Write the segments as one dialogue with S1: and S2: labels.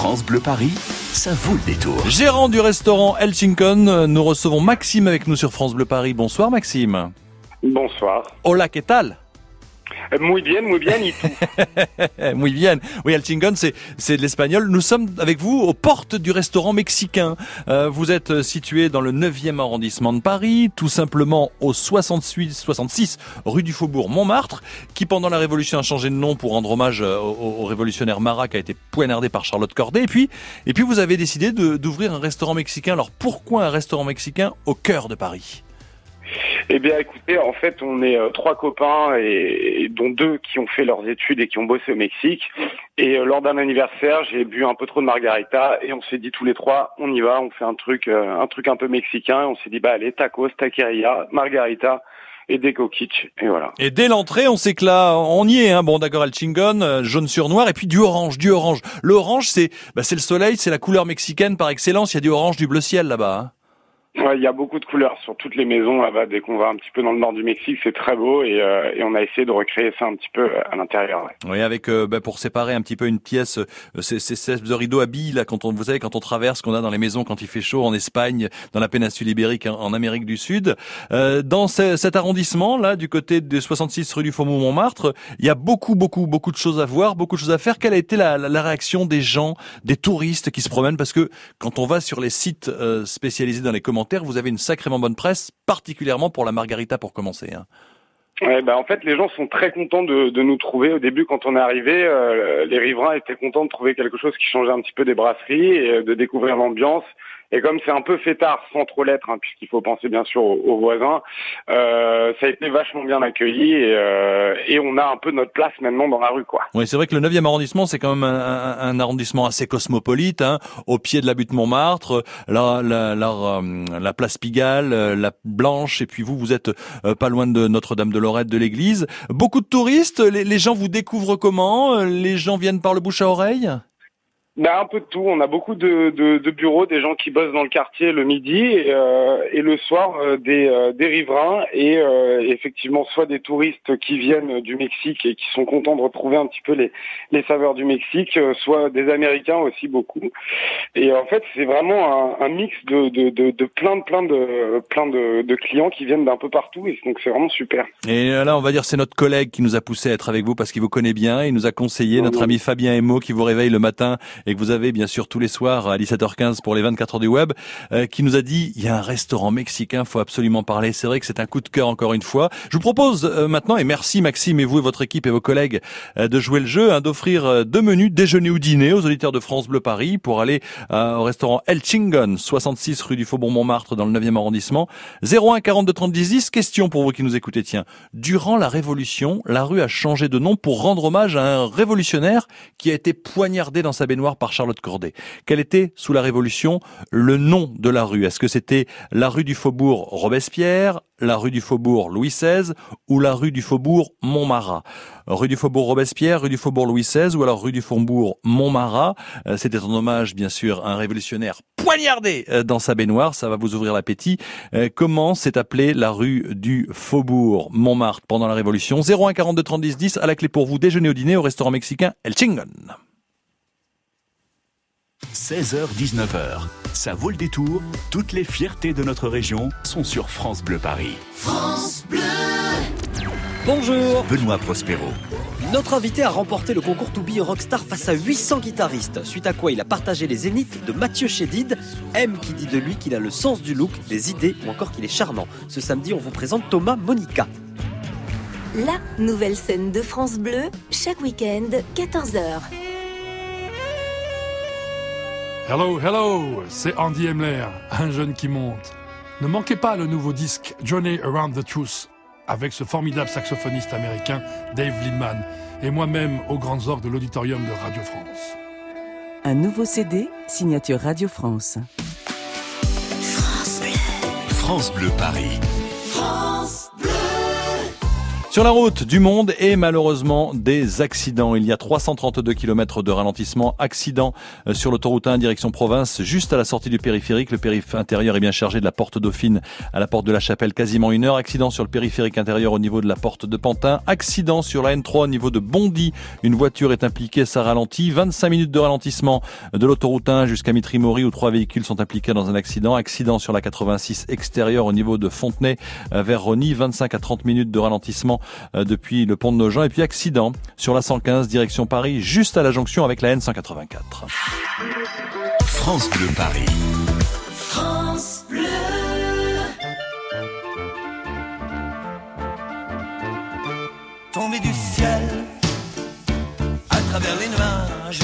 S1: France Bleu Paris, ça vaut le détour.
S2: Gérant du restaurant El Chincon, nous recevons Maxime avec nous sur France Bleu Paris. Bonsoir Maxime.
S3: Bonsoir.
S2: Hola, ¿qué tal?
S3: Euh, Muy bien, muy bien, y
S2: Muy bien. Oui, El Chingon, c'est de l'espagnol. Nous sommes avec vous aux portes du restaurant mexicain. Euh, vous êtes situé dans le 9e arrondissement de Paris, tout simplement au 68 66 rue du Faubourg Montmartre, qui pendant la Révolution a changé de nom pour rendre hommage euh, au, au révolutionnaire Marat qui a été poignardé par Charlotte Corday. Et puis et puis vous avez décidé d'ouvrir un restaurant mexicain. Alors pourquoi un restaurant mexicain au cœur de Paris?
S3: Eh bien, écoutez, en fait, on est euh, trois copains, et, et dont deux qui ont fait leurs études et qui ont bossé au Mexique. Et euh, lors d'un anniversaire, j'ai bu un peu trop de margarita, et on s'est dit tous les trois, on y va, on fait un truc, euh, un truc un peu mexicain. Et on s'est dit, bah allez, tacos, taqueria, margarita et des coquiches. Et voilà.
S2: Et dès l'entrée, on sait que là, on y est. Hein. Bon, d'accord, El Chingon, jaune sur noir, et puis du orange, du orange. Le orange, c'est bah, c'est le soleil, c'est la couleur mexicaine par excellence. Il y a du orange, du bleu ciel là-bas. hein.
S3: Ouais, Il y a beaucoup de couleurs sur toutes les maisons là-bas. Dès qu'on va un petit peu dans le nord du Mexique, c'est très beau, et, euh, et on a essayé de recréer ça un petit peu euh, à l'intérieur. ouais.
S2: Oui, avec euh, bah, pour séparer un petit peu une pièce, euh, ces de rideaux à billes là, quand on, vous savez, quand on traverse, qu'on a dans les maisons quand il fait chaud en Espagne, dans la péninsule ibérique, en, en Amérique du Sud. Euh, dans ce- cet arrondissement là, du côté de 66 rue du Faubourg Montmartre, il y a beaucoup, beaucoup, beaucoup de choses à voir, beaucoup de choses à faire. Quelle a été la, la- la réaction des gens, des touristes qui se promènent? Parce que quand on va sur les sites euh, spécialisés dans les commentaires, vous avez une sacrément bonne presse, particulièrement pour la margarita pour commencer. Hein.
S3: Bah en fait, les gens sont très contents de, de nous trouver. Au début, quand on est arrivé, euh, les riverains étaient contents de trouver quelque chose qui changeait un petit peu des brasseries et euh, de découvrir l'ambiance. Et comme c'est un peu fêtard, sans trop l'être, hein, puisqu'il faut penser bien sûr aux, aux voisins, euh, ça a été vachement bien accueilli et, euh, et on a un peu notre place maintenant dans la rue, quoi.
S2: Oui, c'est vrai que le 9e arrondissement, c'est quand même un, un- arrondissement assez cosmopolite, hein, au pied de la butte Montmartre, la, la, la, euh, la place Pigalle, euh, la Blanche, et puis vous, vous êtes euh, pas loin de Notre-Dame de Lorette, de l'église. Beaucoup de touristes, les, les gens vous découvrent comment? Euh, Les gens viennent par le bouche à oreille?
S3: Bah, un peu de tout. On a beaucoup de, de, de bureaux, des gens qui bossent dans le quartier le midi et, euh, et le soir euh, des, euh, des riverains et effectivement soit des touristes qui viennent du Mexique et qui sont contents de retrouver un petit peu les, les saveurs du Mexique, soit des Américains aussi beaucoup. Et en fait, c'est vraiment un, un mix de, de, plein de plein de plein de, clients qui viennent d'un peu partout et donc c'est vraiment super.
S2: Et là, on va dire, c'est notre collègue qui nous a poussé à être avec vous parce qu'il vous connaît bien. Il nous a conseillé, notre ami Fabien Emo, qui vous réveille le matin et que vous avez bien sûr tous les soirs à 17h15 pour les 24 heures du web, euh, qui nous a dit, il y a un restaurant mexicain, faut absolument parler. C'est vrai que c'est un coup de cœur encore une fois. Je vous propose euh, maintenant, et merci Maxime et vous et votre équipe et vos collègues euh, de jouer le jeu, hein, d'offrir euh, deux menus déjeuner ou dîner aux auditeurs de France Bleu Paris pour aller euh, au restaurant El Chingon, 66 rue du Faubourg Montmartre dans le 9e arrondissement. 01 42 30 10 10. Question pour vous qui nous écoutez. Tiens, durant la Révolution, la rue a changé de nom pour rendre hommage à un révolutionnaire qui a été poignardé dans sa baignoire par Charlotte Corday. Quel était, sous la Révolution, le nom de la rue? Est-ce que c'était la rue du Faubourg Robespierre, la rue du Faubourg Louis XVI ou la rue du Faubourg Montmarat? Rue du Faubourg Robespierre, rue du Faubourg Louis XVI ou alors rue du Faubourg Montmarat? Euh, C'était en hommage, bien sûr, à un révolutionnaire poignardé euh, dans sa baignoire. Ça va vous ouvrir l'appétit. Euh, Comment s'est appelée la rue du Faubourg Montmartre pendant la Révolution? 01 42 30 10 10 à la clé pour vous déjeuner au dîner au restaurant mexicain El Chingon.
S1: 16h-19h, ça vaut le détour. Toutes les fiertés de notre région sont sur France Bleu Paris.
S4: Bonjour
S1: Benoît Prospero.
S4: Notre invité a remporté le concours To Be a Rockstar face à 800 guitaristes, suite à quoi il a partagé les zéniths de Mathieu Chédid, M qui dit de lui qu'il a le sens du look, des idées ou encore qu'il est charmant. Ce samedi, on vous présente Thomas Monica.
S5: La nouvelle scène de France Bleu, chaque week-end, 14h.
S6: Hello, hello, c'est Andy Emler, un jeune qui monte. Ne manquez pas le nouveau disque Journey Around the Truth avec ce formidable saxophoniste américain Dave Lindman et moi-même aux grandes orgues de l'auditorium de Radio France.
S7: Un nouveau CD, signature Radio France.
S1: France Bleu Paris.
S2: Sur la route, du monde et malheureusement des accidents. Il y a 332 km de ralentissement. Accident euh, sur l'autoroute 1 direction province, juste à la sortie du périphérique. Le périphérique intérieur est bien chargé de la porte Dauphine à la porte de la Chapelle, quasiment une heure. Accident sur le périphérique intérieur au niveau de la porte de Pantin. Accident sur la N3 au niveau de Bondy. Une voiture est impliquée, ça ralentit. 25 minutes de ralentissement de l'autoroute 1 jusqu'à Mitry-Maury où trois véhicules sont impliqués dans un accident. Accident sur la 86 extérieure au niveau de Fontenay euh, vers Rony. 25 à 30 minutes de ralentissement depuis le pont de Nogent. Et puis accident sur la 115 direction Paris, juste à la jonction avec la N184.
S1: France Bleu Paris.
S5: France Bleu.
S8: Tombé du ciel à travers les nuages,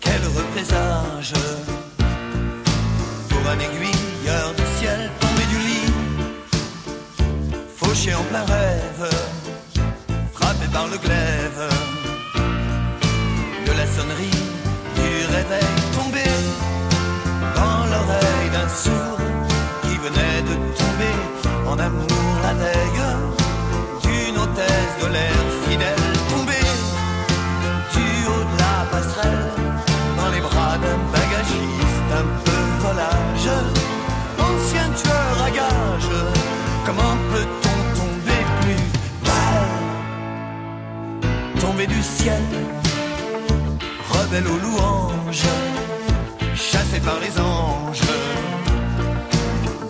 S8: quel heureux présage pour un aiguilleur du ciel fauché en plein rêve, frappé par le glaive de la sonnerie du réveil tombé dans l'oreille d'un sourd qui venait de tomber en amour la veille d'une hôtesse de l'air aux louanges chassé par les anges.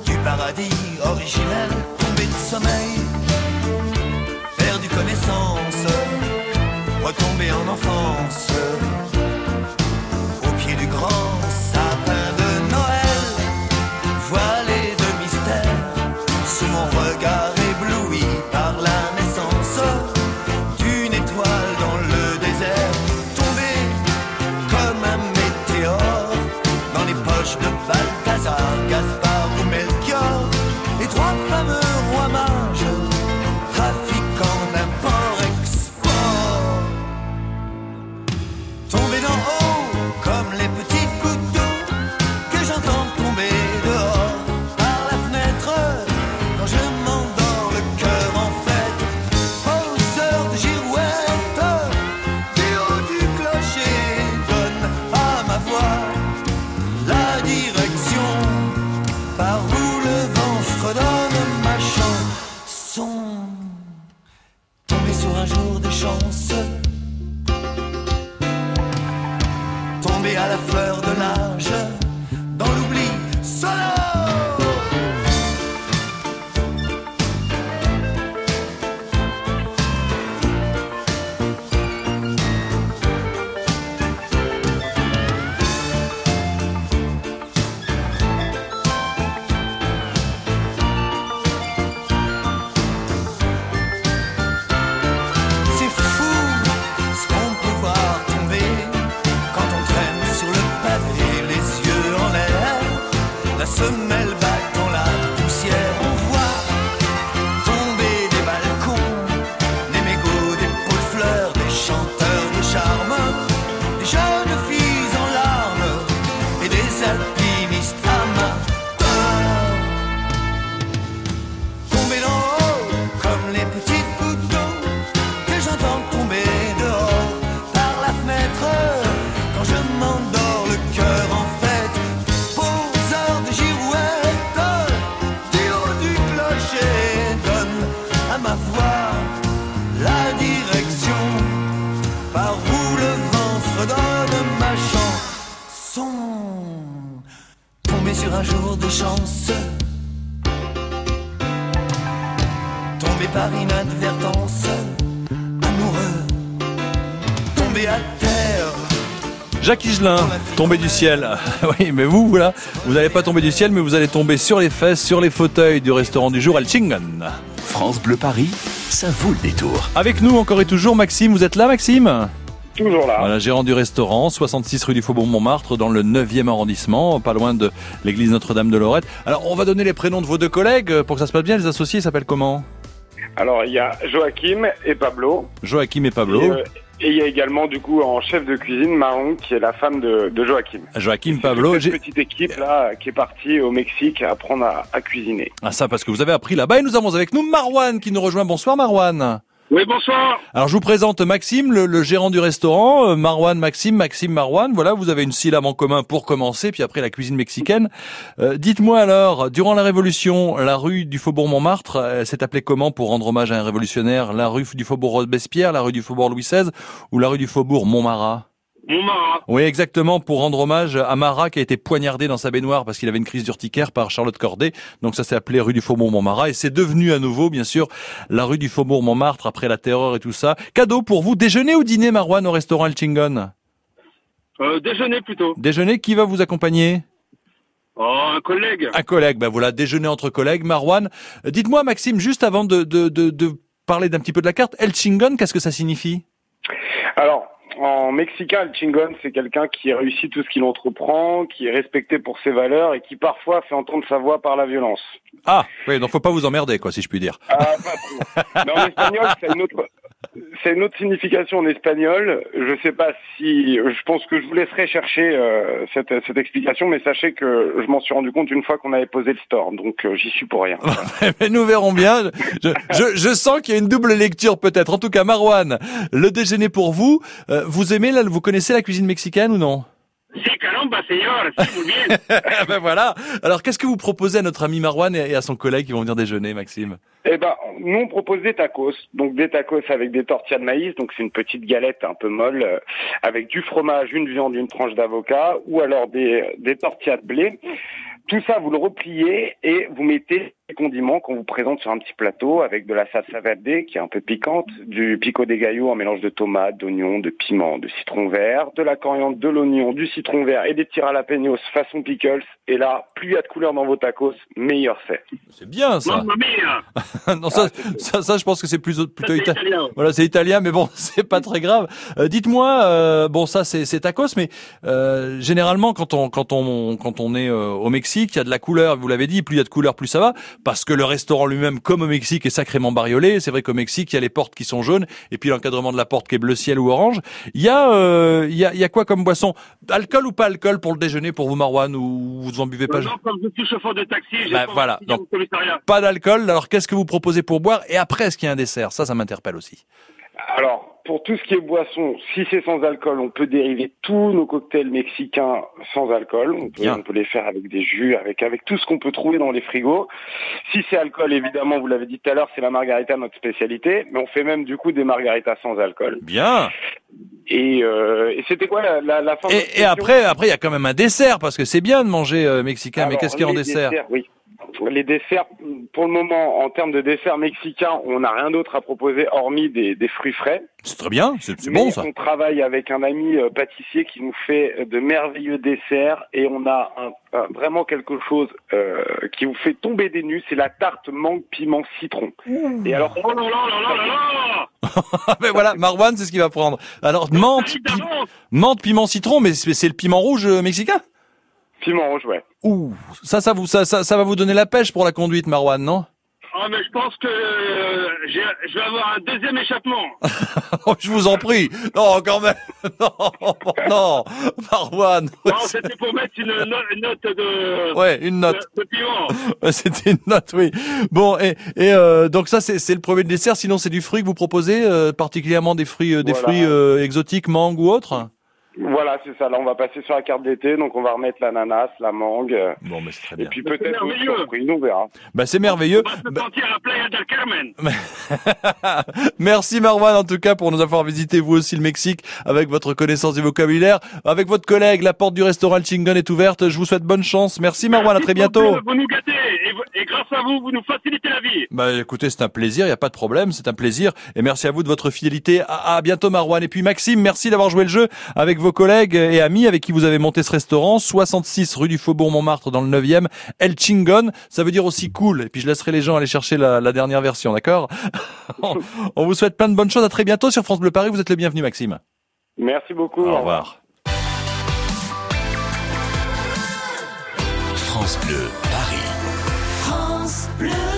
S8: Du paradis originel tombé de sommeil perdu connaissance, retombé en enfance, chance. Tombé par inadvertance, amoureux, tombé à terre.
S2: Jacques Higelin, tombé du ciel. oui, mais vous, voilà, vous n'allez pas tomber du ciel, mais vous allez tomber sur les fesses, sur les fauteuils du restaurant du jour, El Chingan.
S1: France Bleu Paris, ça vaut le détour.
S2: Avec nous encore et toujours Maxime, vous êtes là Maxime?
S3: Toujours là.
S2: Voilà, gérant du restaurant, 66 rue du Faubourg Montmartre, dans le 9e arrondissement, pas loin de l'église Notre-Dame de Lorette. Alors, on va donner les prénoms de vos deux collègues euh, pour que ça se passe bien. Les associés s'appellent comment?
S3: Alors, il y a Joachim et Pablo.
S2: Joachim et Pablo.
S3: Et, euh, Et il y a également du coup en chef de cuisine Maron qui est la femme de, de Joachim.
S2: Joachim Pablo. J'ai-
S3: petite équipe là qui est partie au Mexique à apprendre à, à cuisiner.
S2: Ah ça parce que vous avez appris là-bas et nous avons avec nous Marwan qui nous rejoint. Bonsoir Marwan.
S9: Oui, bonsoir.
S2: Alors je vous présente Maxime, le, gérant du restaurant. Euh, Marwan, Maxime, Maxime, Marwan. Voilà, vous avez une syllabe en commun pour commencer, puis après la cuisine mexicaine. Euh, Dites-moi alors, durant la Révolution, la rue du Faubourg Montmartre euh, s'est appelée comment pour rendre hommage à un révolutionnaire? La rue du Faubourg Robespierre, la rue du Faubourg Louis XVI ou la rue du Faubourg Montmarat? Oui, exactement, pour rendre hommage à Marat qui a été poignardé dans sa baignoire parce qu'il avait une crise d'urticaire par Charlotte Corday. Donc ça s'est appelé rue du Faubourg Montmarat et c'est devenu à nouveau, bien sûr, la rue du Faubourg Montmartre après la terreur et tout ça. Cadeau pour vous, déjeuner ou dîner, Marwan, au restaurant El Chingon?
S9: Euh, déjeuner plutôt.
S2: Déjeuner, qui va vous accompagner?
S9: Oh, un collègue.
S2: Un collègue, ben voilà, déjeuner entre collègues. Marwan, euh, dites-moi, Maxime, juste avant de, de, de, de parler d'un petit peu de la carte, El Chingon, qu'est-ce que ça signifie?
S3: Alors, en mexicain, le chingon, c'est quelqu'un qui réussit tout ce qu'il entreprend, qui est respecté pour ses valeurs et qui parfois fait entendre sa voix par la violence.
S2: Ah, oui, donc faut pas vous emmerder, quoi, si je puis dire.
S3: Ah, pas trop. Mais en espagnol, c'est une autre, c'est une autre signification en espagnol. Je sais pas si, je pense que je vous laisserai chercher euh, cette, cette explication, mais sachez que je m'en suis rendu compte une fois qu'on avait posé le store, donc euh, j'y suis pour rien.
S2: Mais nous verrons bien. Je, je, je sens qu'il y a une double lecture peut-être. En tout cas, Marwan, le déjeuner pour vous. Euh, vous aimez, là, vous connaissez la cuisine mexicaine ou non?
S9: Si, caramba, señor. Si, muy bien.
S2: Ben voilà. Alors, qu'est-ce que vous proposez à notre ami Marwan et et à son collègue qui vont venir déjeuner, Maxime?
S3: Eh ben, nous on propose des tacos, donc des tacos avec des tortillas de maïs, donc c'est une petite galette un peu molle euh, avec du fromage, une viande, une tranche d'avocat, ou alors des, des tortillas de blé. Tout ça, vous le repliez et vous mettez les condiments qu'on vous présente sur un petit plateau avec de la salsa verde qui est un peu piquante, du pico de gallo en mélange de tomates, d'oignons, de piment, de citron vert, de la coriandre, de l'oignon, du citron vert et des petits jalapenos façon pickles. Et là, plus il y a de couleurs dans vos tacos, meilleur c'est.
S2: C'est bien ça. Non, ça, ça, ça, je pense que c'est plus, plutôt
S9: C'est
S2: italien.
S9: italien.
S2: Voilà, c'est italien, mais bon, c'est pas très grave. Euh, Dites-moi, euh, bon, ça c'est c'est tacos, mais euh, généralement quand on quand on quand on est euh, au Mexique, il y a de la couleur. Vous l'avez dit, plus il y a de couleur, plus ça va, parce que le restaurant lui-même, comme au Mexique, est sacrément bariolé. C'est vrai qu'au Mexique, il y a les portes qui sont jaunes, et puis l'encadrement de la porte qui est bleu ciel ou orange. Il y a euh, il y a il y a quoi comme boisson? Alcool ou pas alcool pour le déjeuner pour vous, Marwan, ou vous en buvez pas
S9: Non, comme je suis chauffeur de taxi, j'ai
S2: Bah,
S9: pas
S2: voilà. Donc-
S9: commissariat.
S2: Pas d'alcool. Alors qu'est-ce que vous proposez pour boire? Et après, est-ce qu'il y a un dessert? Ça, ça m'interpelle aussi.
S3: Alors, pour tout ce qui est boisson, si c'est sans alcool, on peut dériver tous nos cocktails mexicains sans alcool. On peut,
S2: Bien.
S3: on peut les faire avec des jus, avec, avec tout ce qu'on peut trouver dans les frigos. Si c'est alcool, évidemment, vous l'avez dit tout à l'heure, c'est la margarita notre spécialité. Mais on fait même du coup des margaritas sans alcool.
S2: Bien.
S3: Et, euh, et c'était quoi la, la, la fin de
S2: Et, après, après, il y a quand même un dessert parce que c'est bien de manger euh, mexicain. mais qu'est-ce qu'il y a en dessert?
S3: Oui. Les desserts, pour le moment, en termes de desserts mexicains, on n'a rien d'autre à proposer hormis des, des fruits frais.
S2: C'est très bien. C'est bon ça.
S3: On travaille avec un ami euh, pâtissier qui nous fait euh, de merveilleux desserts et on a un- un- vraiment quelque chose euh, qui vous fait tomber des nues, c'est la tarte mangue piment citron. Et alors,
S9: Oh là là là là là là
S2: mais voilà, Marwan, c'est ce qu'il va prendre. Alors menthe, pi-
S9: Évidemment.
S2: menthe, piment, citron, mais c'est le piment rouge mexicain?
S3: Piment rouge, ouais.
S2: Ouh, ça, ça vous, ça, ça, ça va vous donner la pêche pour la conduite, Marwan, non?
S9: Ah, mais je pense que euh, je vais avoir un deuxième échappement.
S2: Oh, Je vous en prie. Non, quand même. Non, non, Marwan.
S9: Non, c'était pour mettre une, une note de,
S2: Ouais, une note.
S9: de, de
S2: C'était une note, oui. Bon, et, et euh, donc ça, c'est c'est le premier dessert. Sinon, c'est du fruit que vous proposez, euh, particulièrement des fruits, euh, des
S3: Voilà.
S2: fruits euh, exotiques, mangue ou autres.
S3: Voilà, c'est ça. Là, on va passer sur la carte d'été, donc on va remettre l'ananas, la mangue,
S2: Bon, mais c'est très
S3: et
S2: bien.
S3: puis
S9: C'est
S3: peut-être surprise, on verra.
S2: Bah, c'est merveilleux.
S9: On va se
S2: Bah,
S9: sentir à la playa del Carmen.
S2: Merci Marwan en tout cas pour nous avoir visité vous aussi le Mexique avec votre connaissance du vocabulaire. Avec votre collègue, la porte du restaurant Chingon est ouverte. Je vous souhaite bonne chance. Merci Marwan, à très bientôt.
S9: Vous nous gâtez et, grâce à vous, vous nous facilitez la vie.
S2: Bah écoutez, c'est un plaisir, il n'y a pas de problème, c'est un plaisir. Et merci à vous de votre fidélité. À, à bientôt Marwan. Et puis Maxime, merci d'avoir joué le jeu avec vos collègues et amis avec qui vous avez monté ce restaurant. 66 rue du Faubourg Montmartre dans le 9e. El Chingon, ça veut dire aussi cool. Et puis je laisserai les gens aller chercher la, la dernière version, d'accord? On vous souhaite plein de bonnes choses. À très bientôt sur France Bleu Paris. Vous êtes le bienvenu Maxime.
S3: Merci beaucoup.
S2: Au revoir.
S1: France Bleu, Paris.
S5: France Bleu.